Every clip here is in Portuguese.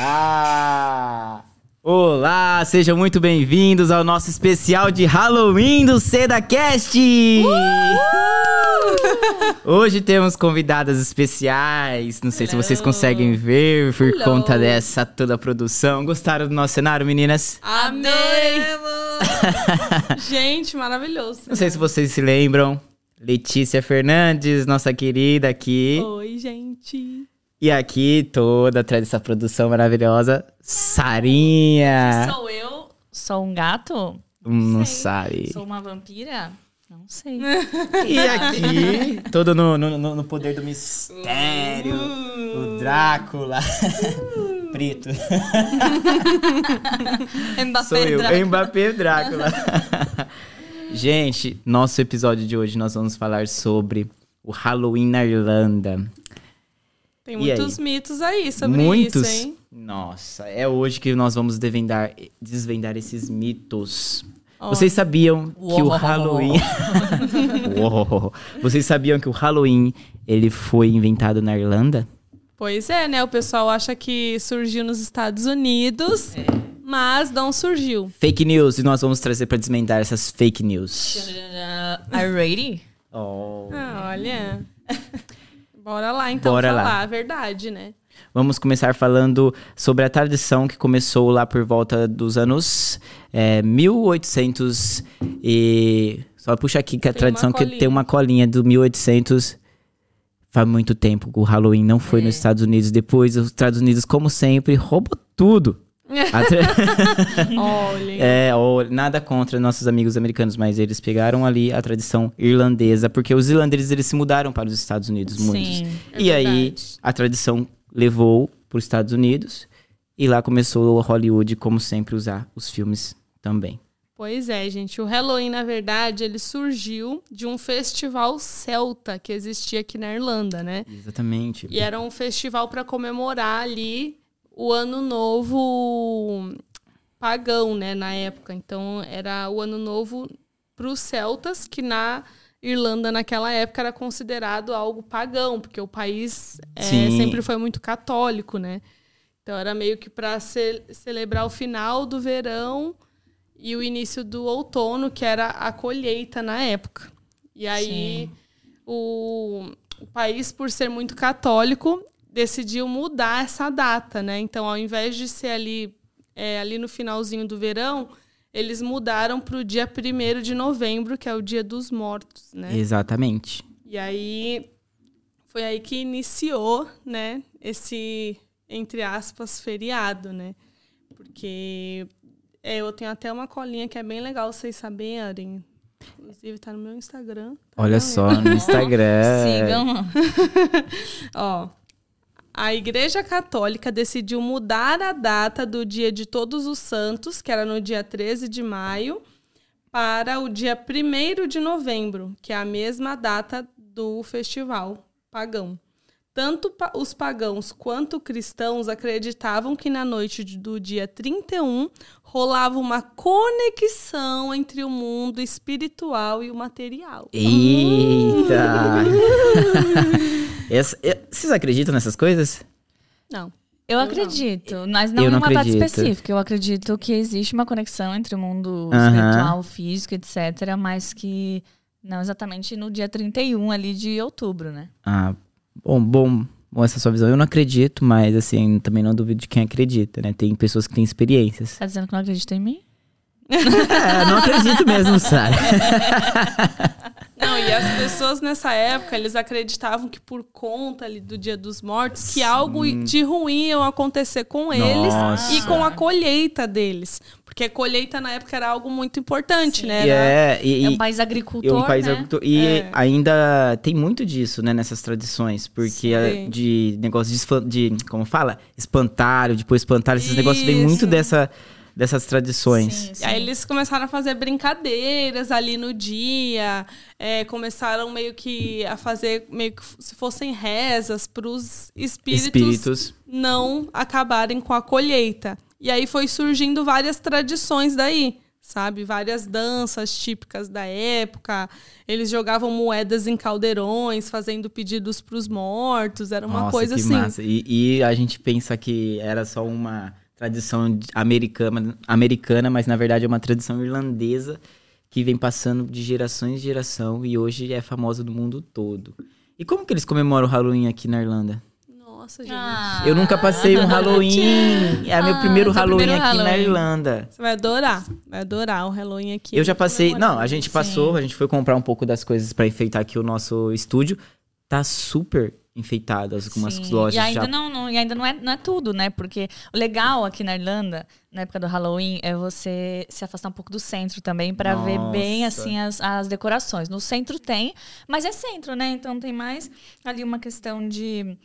Ah! Olá, sejam muito bem-vindos ao nosso especial de Halloween do SedaCast! Hoje temos convidadas especiais. Não sei se vocês conseguem ver por Hello. conta dessa toda a produção. Gostaram do nosso cenário, meninas? Amei! Gente, maravilhoso. Não sei se vocês se lembram. Letícia Fernandes, nossa querida aqui. Oi, gente. E aqui, toda atrás dessa produção maravilhosa, Sarinha. Sou eu? Sou um gato? Não sei. sabe. Sou uma vampira? Não sei. E aqui, todo no, no, no- no poder do mistério, o Drácula. Preto. Sou eu, Drácula. Mbappé Drácula. Gente, nosso episódio de hoje nós vamos falar sobre o Halloween na Irlanda. Tem E muitos aí? mitos aí sobre Muitos. isso, hein? Nossa, é hoje que nós vamos desvendar, desvendar esses mitos. Ó, Vocês sabiam que o Uou. Halloween. Uou. Vocês sabiam que o Halloween ele foi inventado na Irlanda? Pois é, né? O pessoal acha que surgiu nos Estados Unidos, É. mas não surgiu. Fake news, e nós vamos trazer para desvendar essas fake news. Are you ready? Oh. Ah, olha. Bora lá, então, Bora lá. falar a verdade, né? Vamos começar falando sobre a tradição que começou lá por volta dos anos é, 1800 e... Só puxa aqui que a Tem tradição que tem uma colinha do 1800... Faz muito tempo que o Halloween não foi nos Estados Unidos. Depois, os Estados Unidos, como sempre, roubou tudo. Olha. É, nada contra nossos amigos americanos, mas eles pegaram ali a tradição irlandesa, porque os irlandeses eles se mudaram para os Estados Unidos, muitos. Sim. É e aí verdade. a tradição levou para os Estados Unidos e lá começou o Hollywood, como sempre, usar os filmes também. Pois é, gente. O Halloween, na verdade, ele surgiu de um festival celta que existia aqui na Irlanda, né? Exatamente. E era um festival para comemorar ali o ano novo pagão, né, na época. Então era o ano novo para os celtas, que na Irlanda naquela época era considerado algo pagão, porque o país é, sempre foi muito católico, né? Então era meio que para celebrar o final do verão e o início do outono, que era a colheita na época. E aí o, o país, por ser muito católico, decidiu mudar essa data, né? Então, ao invés de ser ali, é, ali no finalzinho do verão, eles mudaram para o dia 1 de novembro, que é o dia dos mortos, né? Exatamente. E aí foi aí que iniciou, né, esse entre aspas feriado, né? Porque é, eu tenho até uma colinha que é bem legal vocês saberem. Inclusive tá no meu Instagram. tá Olha só, no Instagram. Sigam. Ó, a Igreja Católica decidiu mudar a data do Dia de Todos os Santos, que era no dia 13 de maio, para o dia 1 de novembro, que é a mesma data do festival pagão. Tanto os pagãos quanto cristãos acreditavam que na noite do dia 31 rolava uma conexão entre o mundo espiritual e o material. Eita! Essa- vocês acreditam nessas coisas? Não. Eu acredito, mas não Eu em não uma data acredito. específica. Eu acredito que existe uma conexão entre o mundo Aham. espiritual, físico, etc., mas que não exatamente no dia 31 ali de outubro, né? Ah, bom, bom, bom essa sua visão. Eu não acredito, mas assim, também não duvido de quem acredita, né? Tem pessoas que têm experiências. Tá dizendo que não acredita em mim? É, não acredito mesmo, Sara. Não, e as pessoas nessa época, eles acreditavam que por conta ali do Dia dos Mortos, que algo de ruim ia acontecer com eles Nossa. e com a colheita deles. Porque a colheita na época era algo muito importante, Sim. né? E Era- é, e, é um país e agricultor, um país né? agricultor- E É. ainda tem muito disso, né, nessas tradições. Porque é de negócio de, de, como fala? Espantalho, depois espantalho. Esses negócios vêm muito Isso. dessa, dessas tradições. Sim, E aí eles começaram a fazer brincadeiras ali no dia, é, começaram meio que a fazer meio que se fossem rezas para os espíritos, Espíritos. não acabarem com a colheita. E aí foi surgindo várias tradições daí, sabe? Várias danças típicas da época. Eles jogavam moedas em caldeirões, fazendo pedidos para os mortos. Era uma Nossa, coisa que assim. massa. E, e a gente pensa que era só uma tradição americana, americana, mas na verdade é uma tradição irlandesa que vem passando de gerações em geração e hoje é famosa no mundo todo. E como que eles comemoram o Halloween aqui na Irlanda? Nossa, gente. Ah. Eu nunca passei um Halloween. É meu Ah, primeiro seu Halloween primeiro aqui na Halloween. Irlanda. Você vai adorar. Vai adorar o Halloween aqui. Eu já passei. Não, a gente passou, a gente foi comprar um pouco das coisas pra enfeitar aqui o nosso estúdio. Tá super enfeitado algumas Sim. lojas e ainda já. não, não- e ainda não é, não é tudo, né? Porque o legal aqui na Irlanda, na época do Halloween, é você se afastar um pouco do centro também pra ver bem assim as, as decorações. No centro tem, mas é centro, né? Então tem mais ali uma questão de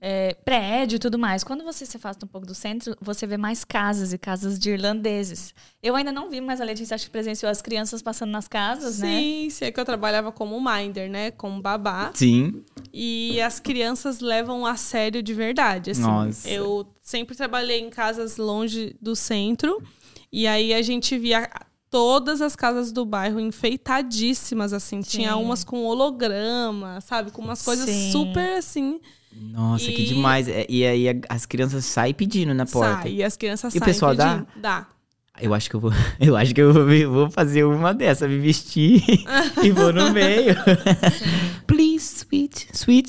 é, prédio e tudo mais. Quando você se afasta um pouco do centro, você vê mais casas e casas de irlandeses. Eu ainda não vi, mas a Letícia acho que presenciou as crianças passando nas casas, né? Sim, sim, é que eu trabalhava como minder, né? Como babá. Sim. E as crianças levam a sério de verdade, assim. Nossa. Eu sempre trabalhei em casas longe do centro. E aí a gente via todas as casas do bairro enfeitadíssimas, assim. Tinha Sim. umas com holograma, sabe? Com umas coisas Sim. super, assim. Nossa, que E- demais. É, E aí as crianças saem pedindo na porta. Sai, e as crianças E o saem pessoal dá? pedindo. Dá. Eu acho que eu vou, eu acho que eu vou, vou fazer uma dessa, me vestir e vou no meio. Please, sweet, sweet.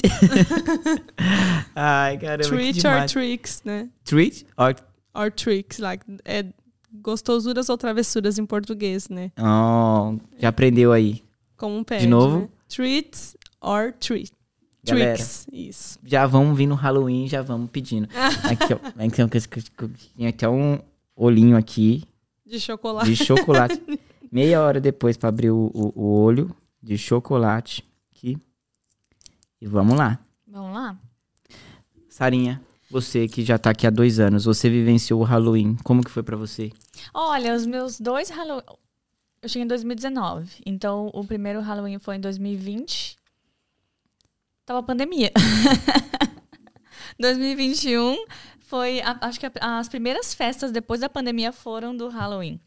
Ai, caramba, que Treat or tricks, né? Treat or Or tricks, like, é gostosuras ou travessuras em português, né? Oh, já aprendeu aí. Como um pede, novo? Né? Treats or treat. Galera. Tricks, isso. Já vamos vir no Halloween, já vamos pedindo. Aqui, ó. Aqui, ó, Tem até um olhinho aqui De chocolate. de chocolate. Meia hora depois pra abrir o, o- o olho de chocolate aqui. E vamos lá. Vamos lá? Sarinha, você que já tá aqui há dois anos, você vivenciou o Halloween. Como que foi pra você? Olha, os meus dois Halloween. Eu cheguei em 2019. Então, o primeiro Halloween foi em 2020. Tava a pandemia. 2021 foi. a- acho que a- as primeiras festas depois da pandemia foram do Halloween.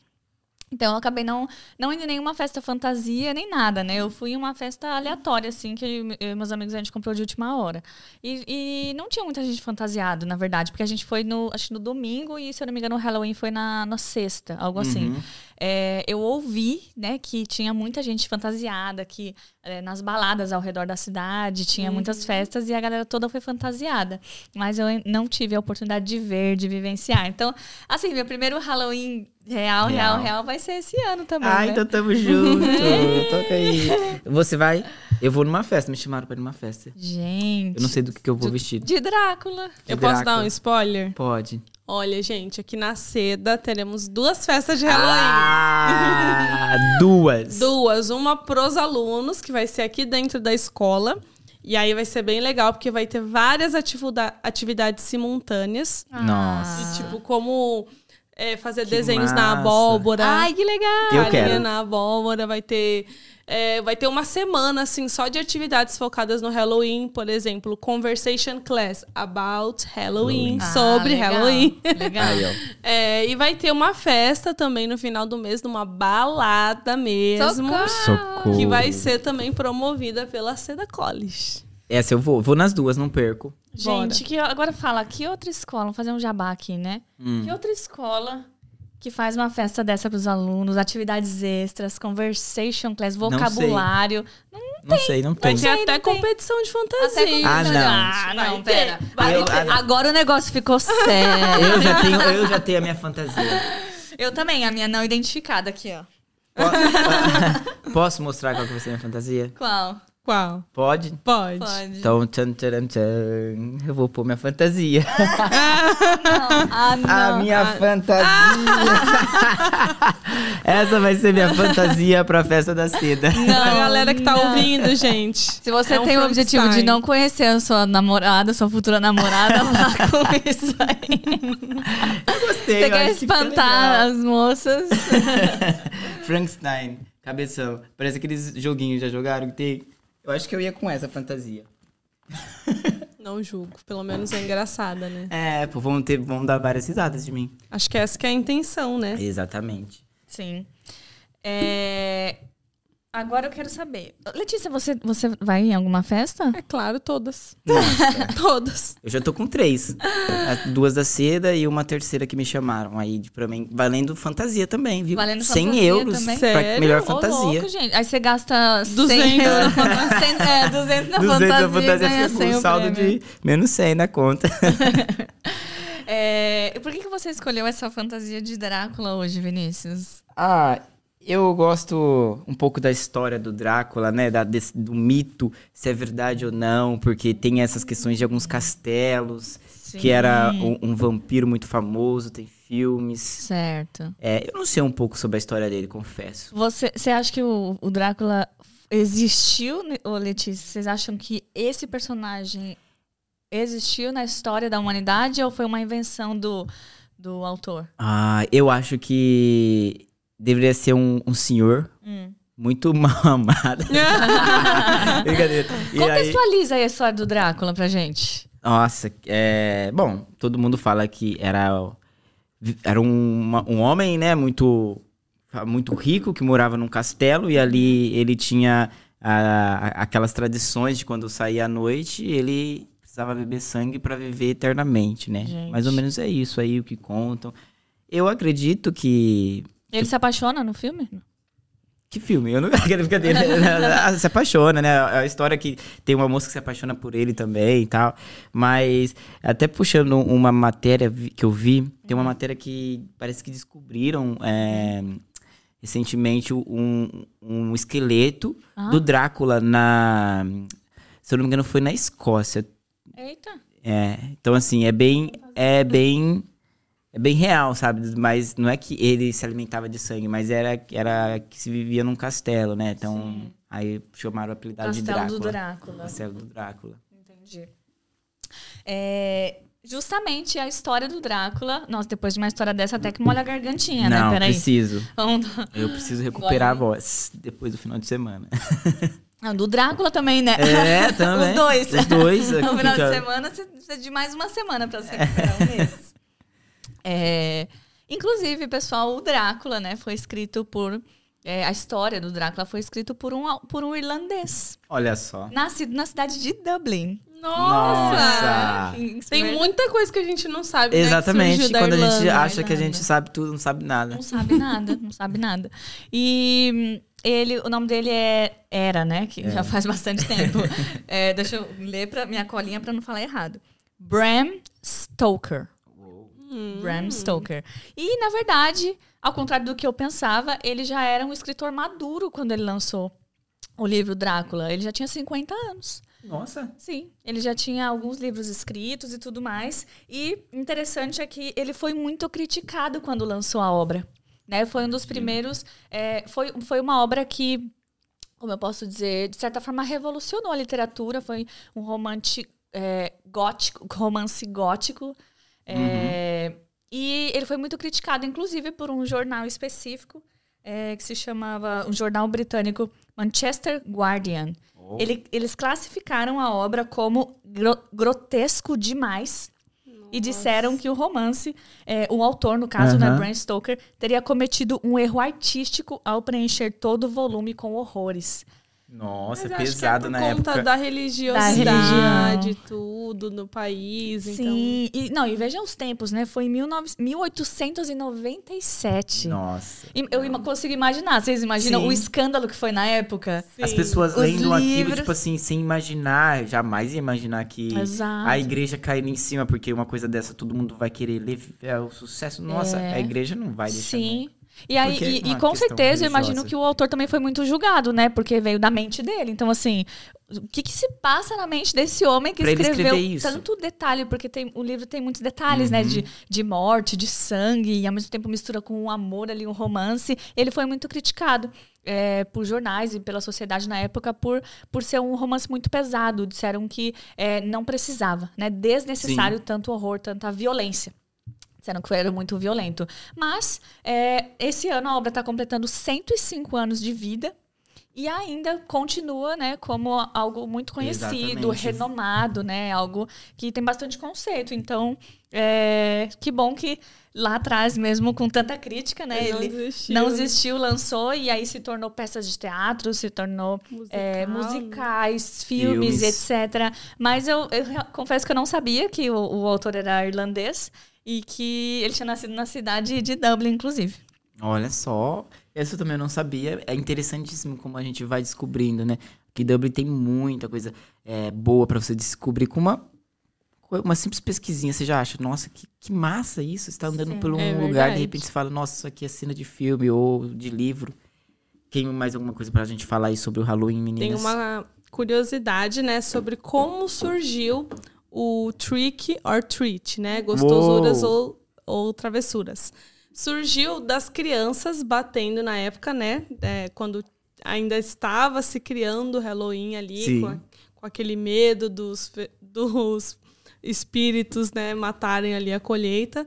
Então eu acabei não, não indo em nenhuma festa fantasia, nem nada, né? Eu fui em uma festa aleatória, assim, que eu e meus amigos a gente comprou de última hora. E, e não tinha muita gente fantasiada, na verdade, porque a gente foi no, acho no domingo e, se eu não me engano, o Halloween foi na, na sexta, algo assim. Uhum. É, eu ouvi, né, que tinha muita gente fantasiada, que é, nas baladas ao redor da cidade tinha muitas festas e a galera toda foi fantasiada. Mas eu não tive a oportunidade de ver, de vivenciar. Então, assim, meu primeiro Halloween real, real, Real. real, vai ser esse ano também. Ah, né? então tamo junto. Toca aí. Você vai? Eu vou numa festa, me chamaram pra ir numa festa. Gente. Eu não sei do que, que eu vou de- vestido. De Drácula. Eu posso Drácula. dar um spoiler? Pode. Olha, gente, aqui na Seda teremos duas festas de Halloween. Ah, duas. Duas. Uma pros alunos, que vai ser aqui dentro da escola. E aí vai ser bem legal, porque vai ter várias atividades simultâneas. Nossa. E, tipo, como é, fazer Que desenhos na massa. abóbora. Ai, que legal. Eu quero. na abóbora, vai ter. É, vai ter uma semana, assim, só de atividades focadas no Halloween, por exemplo, Conversation Class about Halloween, Ah, sobre legal, Halloween. Legal. É, e vai ter uma festa também no final do mês, numa balada mesmo. Socorro. Socorro. Que vai ser também promovida pela Seda College. Essa eu vou. Vou nas duas, não perco. Gente, que, agora fala, que outra escola, vamos fazer um jabá aqui, né? Hum. Que outra escola que faz uma festa dessa para os alunos, atividades extras, conversation class, vocabulário. Não sei, não Vai tem. ter aí, até não tem. competição de Até fantasia. Ah, não. Ah, não, Vai pera. ter, Vai Eu- ter. ah, Agora o negócio ficou sério. Eu já tenho, eu já tenho a minha fantasia. Eu também, a minha não identificada aqui, ó. Po- Posso mostrar qual que vai ser a minha fantasia? Qual? Qual? Pode? Pode. Pode. Então, tchan, tchan, tchan, eu vou pôr minha fantasia. Ah, não. A minha fantasia. Essa vai ser minha fantasia pra festa da seda. a galera que tá não. ouvindo, gente. Se você É um tem o objetivo de não conhecer a sua namorada, sua futura namorada, vá com isso aí. Gostei. Você eu quer espantar as moças? Frankenstein, cabeção. Parece aqueles joguinhos já jogaram que tem. Eu acho que eu ia com essa fantasia. Não julgo. Pelo menos é engraçada, né? É, pô, vão, ter, vão dar várias risadas de mim. Acho que essa que é a intenção, né? Exatamente. Sim. É, Agora eu quero saber. Letícia, você, você vai em alguma festa? É claro, todas. Nossa, Todas. eu já tô com três. As Duas da seda e uma terceira que me chamaram. Aí, pra mim, valendo fantasia também, viu? Valendo 100 fantasia euros também? pra Sério? melhor Ô, fantasia. louco, gente. Aí você gasta 200 100 euros na na fantasia. É, 200 na 200 fantasia, da fantasia ganha fica 100 com o um saldo de menos 100 na conta. É, e por que, que você escolheu essa fantasia de Drácula hoje, Vinícius? Ah, eu gosto um pouco da história do Drácula, né? Da, desse- do mito, se é verdade ou não, porque tem essas questões de alguns castelos, que era um, um vampiro muito famoso, tem filmes. Certo. É, eu não sei um pouco sobre a história dele, confesso. Você, você acha que o, o Drácula existiu, né, ô Letícia? Vocês acham que esse personagem existiu na história da humanidade ou foi uma invenção do, do autor? Ah, eu acho que deveria ser um, um senhor Hum. muito mal amado. Brincadeira. E aí- Contextualiza aí a história do Drácula pra gente. Nossa, é. Bom, todo mundo fala que era. Era um, um homem, né, muito, muito rico, que morava num castelo, e ali ele tinha ah, aquelas tradições de quando saía à noite, ele precisava beber sangue para viver eternamente, né? Gente. Mais ou menos é isso aí o que contam. Eu acredito que. Ele se apaixona no filme? Que filme? Eu não quero brincadeira. Se apaixona, né? É a história que tem uma moça que se apaixona por ele também e tal. Mas, até puxando uma matéria que eu vi, tem uma matéria que parece que descobriram é, recentemente um, um esqueleto Ah. do Drácula na. Se eu não me engano, foi na Escócia. Eita. É, então assim, é bem, é bem, é bem real, sabe? Mas não é que ele se alimentava de sangue, mas era, era que se vivia num castelo, né? Então, aí chamaram o apelidado de Castelo Drácula. do Drácula. Castelo do Drácula. Entendi. É, justamente a história do Drácula. Nossa, depois de uma história dessa, até que molha a gargantinha, não, né? Peraí. preciso. Vamos... Eu preciso recuperar a voz depois do final de semana. Ah, do Drácula também, né? É, também. Os dois. Os dois. No final de semana, você precisa de mais uma semana pra se recuperar um mês. É, inclusive, pessoal, o Drácula, né, foi escrito por. é, a história do Drácula foi escrito por um, por um irlandês, Olha só. nascido na cidade de Dublin. Nossa! Nossa. Tem muita coisa que a gente não sabe, né? que Exatamente. da Quando a gente Irlanda. acha que a gente sabe tudo, não sabe nada. Não sabe nada, não sabe nada. E ele, o nome dele é Era, né? Que já faz bastante tempo. É, deixa eu ler pra minha colinha pra não falar errado. Bram Stoker. Hum. Bram Stoker. E, na verdade, ao contrário do que eu pensava, ele já era um escritor maduro quando ele lançou o livro Drácula. Ele já tinha 50 anos. Nossa. Sim, ele já tinha alguns livros escritos e tudo mais. E interessante é que ele foi muito criticado quando lançou a obra. Né? Foi um dos primeiros. é, foi, foi uma obra que, como eu posso dizer, de certa forma revolucionou a literatura. Foi um romance é, gótico, romance gótico. É, E ele foi muito criticado, inclusive, por um jornal específico. é, que se chamava um jornal britânico Manchester Guardian. Oh. Ele- eles classificaram a obra como gro- grotesco demais e disseram que o romance, é, o autor, no caso, né, Aham. Bram Stoker, teria cometido um erro artístico ao preencher todo o volume com horrores. Nossa, Mas acho que pesado é por na conta época. da religiosidade, religião. tudo no país. Então... Sim, e, não, e veja os tempos, né? Foi em 19 1897. Nossa. E Eu ima- consigo imaginar, vocês imaginam Sim. o escândalo que foi na época? As Sim. pessoas Os lendo aquilo, livros. tipo assim, sem imaginar, jamais ia imaginar que Exato. a igreja caindo em cima, porque uma coisa dessa todo mundo vai querer ler é, o sucesso. Nossa, É. a igreja não vai deixar. Sim. E aí, Porque é e, e uma com certeza, eu imagino que o autor também foi muito julgado, né? Porque veio da mente dele. Então, assim, o que, que se passa na mente desse homem que Pra escreveu tanto detalhe? Porque tem, o livro tem muitos detalhes, Uhum. né? De, de morte, de sangue, e ao mesmo tempo mistura com um amor ali, um romance. Ele foi muito criticado. é, por jornais e pela sociedade na época por, por ser um romance muito pesado. Disseram que é, não precisava, né? Desnecessário tanto horror, tanta violência. Disseram que era muito violento. Mas, é, esse ano a obra está completando 105 anos de vida. E ainda continua, né, como algo muito conhecido, Exatamente. renomado, né? Algo que tem bastante conceito. Então, é, que bom que lá atrás, mesmo com tanta crítica, né? Não Ele desistiu. não existiu, lançou e aí se tornou peças de teatro, se tornou é, Musical, né? musicais, filmes, Filmes. etc. Mas eu, eu confesso que eu não sabia que o, o autor era irlandês e que ele tinha nascido na cidade de Dublin, inclusive. Olha só, essa eu também não sabia. É interessantíssimo como a gente vai descobrindo, né? Que Dublin tem muita coisa é, boa pra você descobrir com uma, com uma simples pesquisinha. Você já acha, nossa, que, que massa isso. Você tá andando Sim, por um é lugar, verdade. de repente você fala, nossa, isso aqui é cena de filme ou de livro. Tem mais alguma coisa pra gente falar aí sobre o Halloween, meninas? Tem uma curiosidade, né, sobre como surgiu o trick or treat, né? Gostosuras ou, ou travessuras. Surgiu das crianças batendo na época, né? é, quando ainda estava se criando o Halloween ali, com, a- com aquele medo dos, dos espíritos, né, matarem ali a colheita.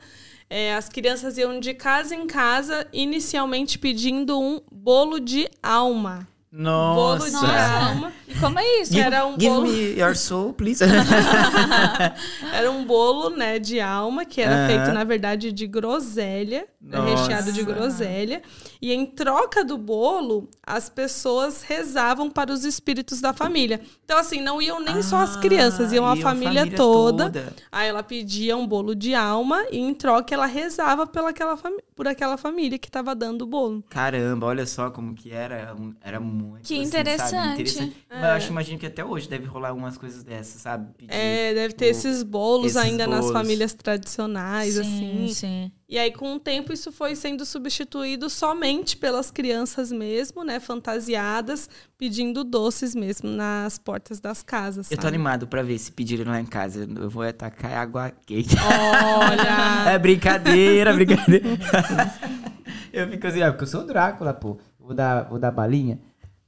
É, as crianças iam de casa em casa, inicialmente pedindo um bolo de alma. Bolo de Nossa! alma. E como é isso? Give, Era um give bolo- me your soul, please. Era um bolo, né, de alma, que era Aham. feito, na verdade, de groselha, Nossa. recheado de groselha. E em troca do bolo, as pessoas rezavam para os espíritos da família. Então, assim, não iam nem só as crianças, iam a Ah, família, toda. Aí ela pedia um bolo de alma e em troca ela rezava pela aquela fami- por aquela família que estava dando o bolo. Caramba, olha só como que era. um- Era muito. Que assim, interessante. Sabe? Mas eu acho, imagino que até hoje deve rolar algumas coisas dessas, sabe? Pedir É, deve ter o- esses bolos esses ainda nas bolos. famílias tradicionais, assim. sim, sim. E aí, com o tempo, isso foi sendo substituído somente pelas crianças mesmo, né? Fantasiadas, pedindo doces mesmo nas portas das casas. Eu tô sabe? animado pra ver se pedirem lá em casa. Eu vou atacar água quente. Olha! é brincadeira, brincadeira. eu fico assim, ah, porque eu sou o Drácula, pô. Vou dar, vou dar balinha.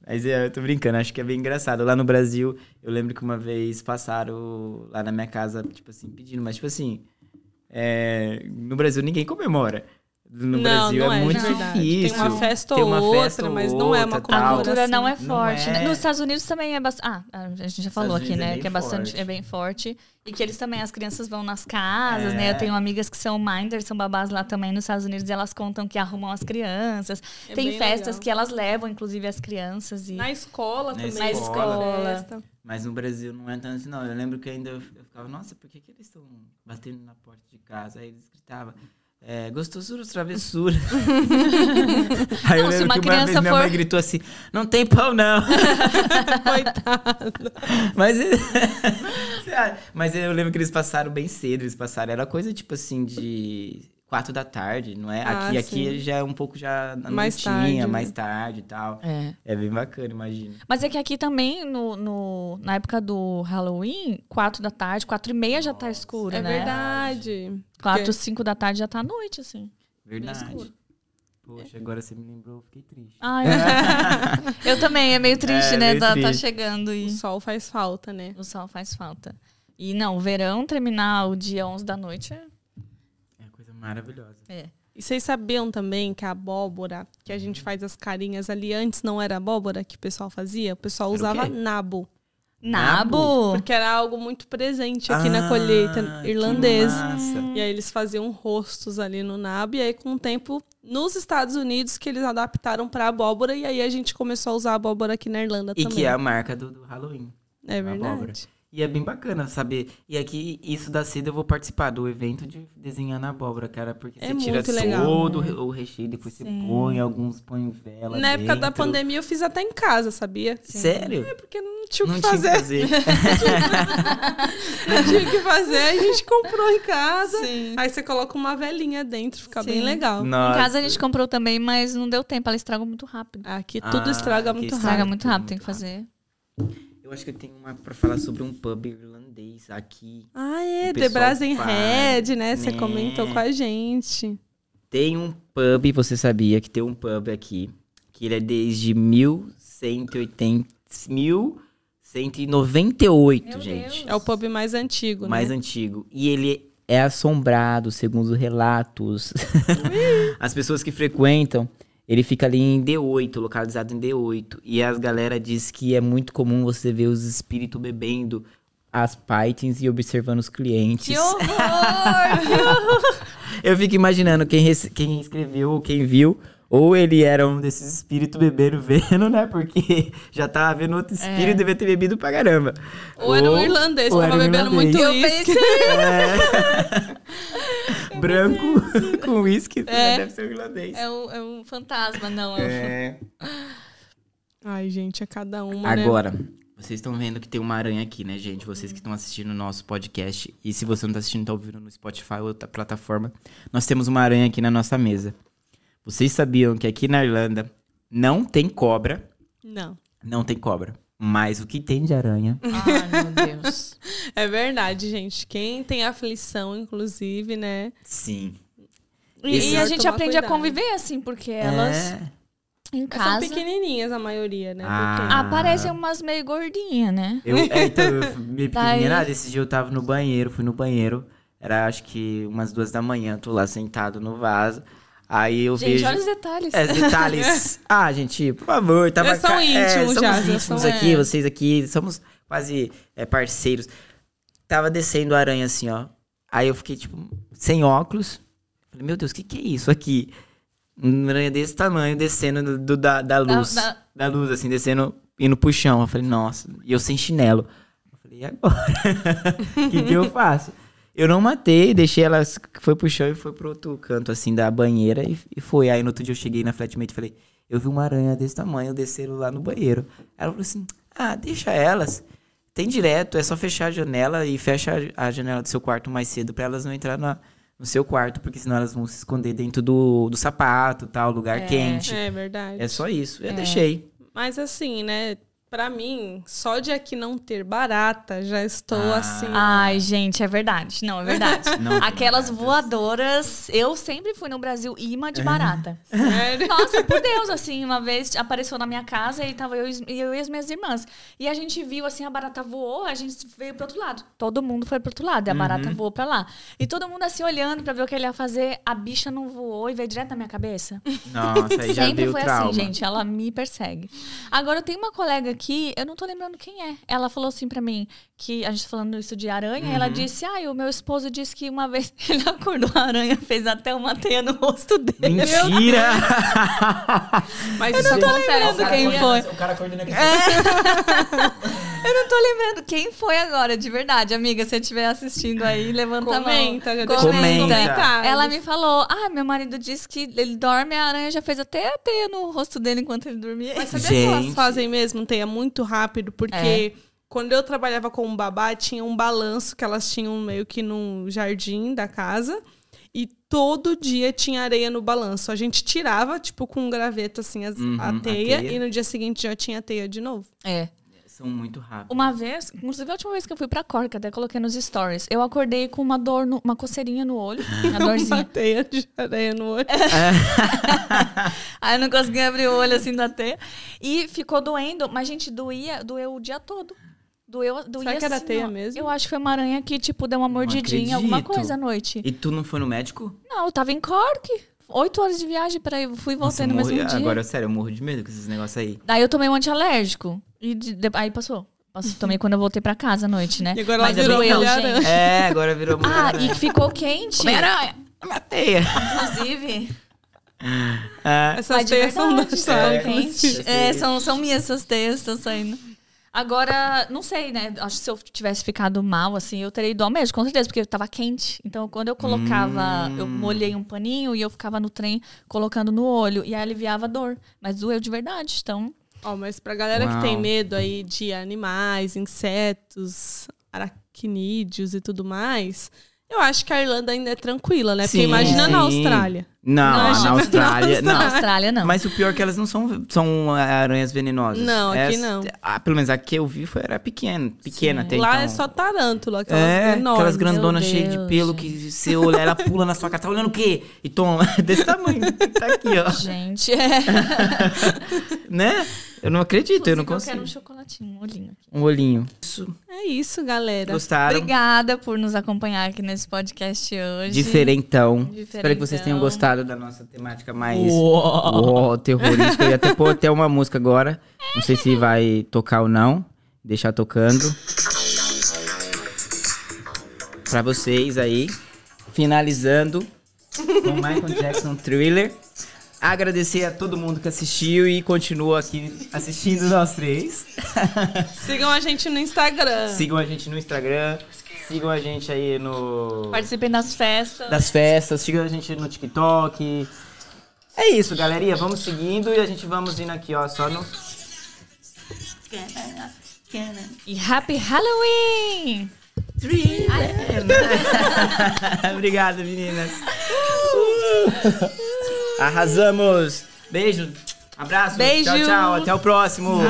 Mas é, eu tô brincando, acho que é bem engraçado. Lá no Brasil, eu lembro que uma vez passaram lá na minha casa, tipo assim, pedindo, mas tipo assim, é, no Brasil ninguém comemora. No Não, Brasil não é, é, muito verdade. difícil. Tem uma festa Tem ou uma outra, festa ou mas não é uma outra, A cultura não é assim. Não forte. né? é. Nos Estados Unidos também é bastante. Ah, a gente já falou aqui, é né? bem que é bastante, forte. é bem forte. E que eles também, as crianças vão nas casas, É. né? Eu tenho amigas que são minders, são babás lá também nos Estados Unidos, e elas contam que arrumam as crianças. É Tem festas legal. que elas levam, inclusive, as crianças. E... Na escola Na também. escola. tem escola. Mas no Brasil não é tanto assim, não. Eu lembro que ainda eu, eu ficava, nossa, por que, que eles estão batendo na porta de casa? Aí eles gritavam, é, gostosura, travessura. Aí eu Não, se lembro uma que uma vez criança minha for- mãe gritou assim, não tem pão não. Coitada. mas, mas eu lembro que eles passaram bem cedo, eles passaram, era coisa tipo assim de quatro da tarde, não é? Ah, aqui, aqui já é um pouco já na Mais noitinha, tarde, né? mais tarde e tal. É. É bem bacana, imagina. Mas é que aqui também, no, no- na época do Halloween, quatro da tarde, quatro e meia já tá escuro, É né? verdade. Quatro, Porque- cinco da tarde já tá à noite, assim. Verdade. Poxa, agora você me lembrou, eu fiquei triste. Ai, eu, eu também, é meio triste, É, né? meio Tá, tá triste. chegando O e sol faz falta, né? o sol faz falta. E não, o verão terminar o dia 11 da noite é. Maravilhosa. é. E vocês sabiam também que a abóbora, que a gente faz as carinhas ali, antes não era abóbora que o pessoal fazia? O pessoal Era o usava quê? nabo. Nabo? Porque era algo muito presente aqui na Ah, colheita que irlandesa. E aí eles faziam rostos ali no nabo. E aí, com o tempo, nos Estados Unidos, que eles adaptaram pra abóbora. E aí a gente começou a usar abóbora aqui na Irlanda E também. que é a marca do, do Halloween. É verdade. abóbora. E é bem bacana saber. E aqui, isso da cedo eu vou participar do evento de desenhar na abóbora, cara. Porque É você tira muito legal. todo o o recheio, depois você Sim. põe, alguns põem vela. Na época da dentro. pandemia, eu fiz até em casa, sabia? Sério? É porque não tinha o Não que tinha fazer. fazer. Não tinha o que fazer. A gente comprou em casa. Sim. Aí você coloca uma velinha dentro, fica Sim. bem legal. Nossa. Em casa a gente comprou também, mas não deu tempo, ela estragou muito rápido. Aqui tudo Ah, estraga aqui muito Estraga rápido. muito tudo rápido, tem que muito fazer. Eu acho que eu tenho uma pra falar sobre um pub irlandês aqui. Ah, é. The pessoal Brazen faz, Head, né? Você né? comentou com a gente. Tem um pub, você sabia que tem um pub aqui, que ele é desde 1180, 1198, Meu gente. Deus. É o pub mais antigo, mais né? antigo. E ele é assombrado, segundo os relatos. As pessoas que frequentam, Ele fica ali em D8, localizado em D8. E as galera diz que é muito comum você ver os espíritos bebendo as pythons e observando os clientes. Que horror! que horror! Eu fico imaginando quem, quem escreveu ou quem viu. Ou ele era um desses espíritos bebendo vendo, né? Porque já tava vendo outro espírito É. devia ter bebido pra caramba. Ou era um irlandês, ou tava era um bebendo irlandês. muito Eu uísque. É. Branco com uísque. É. Deve ser um irlandês. É um, é um fantasma, não. É. É. Ai, gente, é cada uma, né? Agora, vocês estão vendo que tem uma aranha aqui, né, gente? Vocês que estão assistindo o nosso podcast. E se você não tá assistindo, tá ouvindo no Spotify ou outra plataforma. Nós temos uma aranha aqui na nossa mesa. Vocês sabiam que aqui na Irlanda não tem cobra? Não. Não tem cobra. Mas o que tem de aranha? Ai, meu Deus. É verdade, gente. Quem tem aflição, inclusive, né? Sim. E, e a Melhor gente aprende a cuidado. conviver assim, porque elas É. em São casa pequenininhas a maioria, né? Ah. Porque- aparecem umas meio gordinhas, né? Eu, é, então, eu me Daí- pequenininha nada. Esse dia eu tava no banheiro, fui no banheiro. Era acho que umas duas da manhã, tô lá sentado no vaso. Aí eu Gente, vejo. olha os detalhes. É, detalhes. ah, gente, por favor, tava Já são íntimos somos já, já íntimos são- aqui, é. vocês aqui, somos quase é, parceiros. Tava descendo a aranha assim, ó. Aí eu fiquei, tipo, sem óculos. Falei, meu Deus, o que, que é isso aqui? Uma aranha desse tamanho, descendo do, do- da, da luz. Da, da- luz, assim, descendo, indo pro chão. Eu falei, nossa. E eu sem chinelo. Eu falei, e agora? O que, que eu faço? Eu não matei, deixei ela, foi pro chão e foi pro outro canto, assim, da banheira e, e foi. Aí no outro dia eu cheguei na flatmate e falei, eu vi uma aranha desse tamanho descendo lá no banheiro. Ela falou assim, ah, deixa elas. Tem direto, é só fechar a janela e fecha a janela do seu quarto mais cedo pra elas não entrar na- no seu quarto, porque senão elas vão se esconder dentro do, do sapato, tal, lugar É. quente. É verdade. É só isso. Eu É. deixei. Mas assim, né? Pra mim, só de aqui não ter barata, já estou Ah. assim. Ai, gente, é verdade. Não, é verdade. Não Aquelas baratas. voadoras, eu sempre fui no Brasil imã de barata. Sério? Nossa, por Deus, assim, uma vez apareceu na minha casa e tava eu, e- eu e as minhas irmãs. E a gente viu, assim, a barata voou, a gente veio pro outro lado. Todo mundo foi pro outro lado e a barata voou pra lá. E todo mundo, assim, olhando pra ver o que ele ia fazer. A bicha não voou e veio direto na minha cabeça. Nossa, aí já Sempre foi trauma. assim, gente. Ela me persegue. Agora, eu tenho uma colega aqui, eu não tô lembrando quem é. Ela falou assim pra mim, que a gente tá falando isso de aranha, Uhum. ela disse, ai, o meu esposo disse que uma vez ele acordou a aranha, fez até uma teia no rosto dele. Mentira! Mas isso tô acontece. lembrando quem foi. O cara coordena aqui. Eu não tô lembrando quem foi agora, de verdade. Amiga, se você estiver assistindo aí, levanta Comenta, a mão. Comenta. comentários. Ela me falou, ah, meu marido disse que ele dorme, a aranha já fez até a teia no rosto dele enquanto ele dormia. Mas sabia que elas fazem mesmo teia muito rápido? Porque É. quando eu trabalhava com um babá, tinha um balanço que elas tinham meio que no jardim da casa. E todo dia tinha areia no balanço. A gente tirava, tipo, com um graveto, assim, as- Uhum, a, a teia, teia. E no dia seguinte já tinha teia de novo. É. São muito rápidos. Uma vez, inclusive a última vez que eu fui pra Cork, até coloquei nos stories, eu acordei com uma dor, no- uma coceirinha no olho, uma Uma dorzinha. teia de areia no olho. Aí eu não consegui abrir o olho assim da teia. E ficou doendo, mas, gente, doía, doeu o dia todo. Doeu, doía que era assim, teia ó. mesmo? Eu acho que foi uma aranha que, tipo, deu uma mordidinha, alguma coisa à noite. E tu não foi no médico? Não, eu tava em Cork. Oito horas de viagem para eu fui e Nossa, no mesmo morro- dia. Agora, sério, eu morro de medo com esses negócios aí. Daí eu tomei um antialérgico. E de- de- aí passou. Passou- Tomei quando eu voltei pra casa à noite, né? E agora ela Mas virou doeu, Mulher-Aranha. gente. É, agora virou mulher. Ah, e que ficou quente. Homem-Aranha! Matei! Inclusive. Ah, Essas teias são verdade, da ficou É, quente. eu É, são, são minhas essas teias, estão saindo. Agora, não sei, né? Acho que se eu tivesse ficado mal, assim, eu teria ido ao médico, com certeza, porque tava quente. Então, quando eu colocava, eu Hum. molhei um paninho e eu ficava no trem colocando no olho. E aí aliviava a dor. Mas doeu de verdade, então... Ó, mas pra galera Uau. que tem medo aí de animais, insetos, aracnídeos e tudo mais, eu acho que a Irlanda ainda é tranquila, né? Porque Sim, imagina na sim. Austrália. Não, Não, na Austrália. Na Não. Austrália, não. Mas o pior é que elas não são, são aranhas venenosas. Não, aqui Essa- não. Ah, pelo menos a que eu vi foi, era pequena. Pequena Sim. até Lá então. é só tarântula, aquelas É, enormes. aquelas grandonas Meu cheias de pelo gente. que você olha, ela pula na sua cara, tá olhando o quê? E toma, desse tamanho, tá aqui, ó. Gente, é. Né? Eu não acredito, eu não consigo. quero um chocolatinho, um olhinho. Um olhinho. Isso, É isso, galera. gostaram? Obrigada por nos acompanhar aqui nesse nesse podcast hoje. Diferentão. Espero que Diferentão. vocês tenham gostado da nossa temática mais uou, terrorística. Eu ia até pôr até uma música agora. Não sei se vai tocar ou não. Deixar tocando. Pra vocês aí. Finalizando com Michael Jackson Thriller. Agradecer a todo mundo que assistiu e continua aqui assistindo nós três. Sigam a gente no Instagram. Sigam a gente no Instagram. Sigam a gente aí no. Participem das festas. das festas, siga a gente no TikTok. É isso, galerinha. Vamos seguindo e a gente vamos indo aqui, ó, só no. E Happy Halloween! Obrigado, meninas. Uh! Arrasamos. Beijo. Abraço. Beijo. Tchau, tchau. Até o próximo.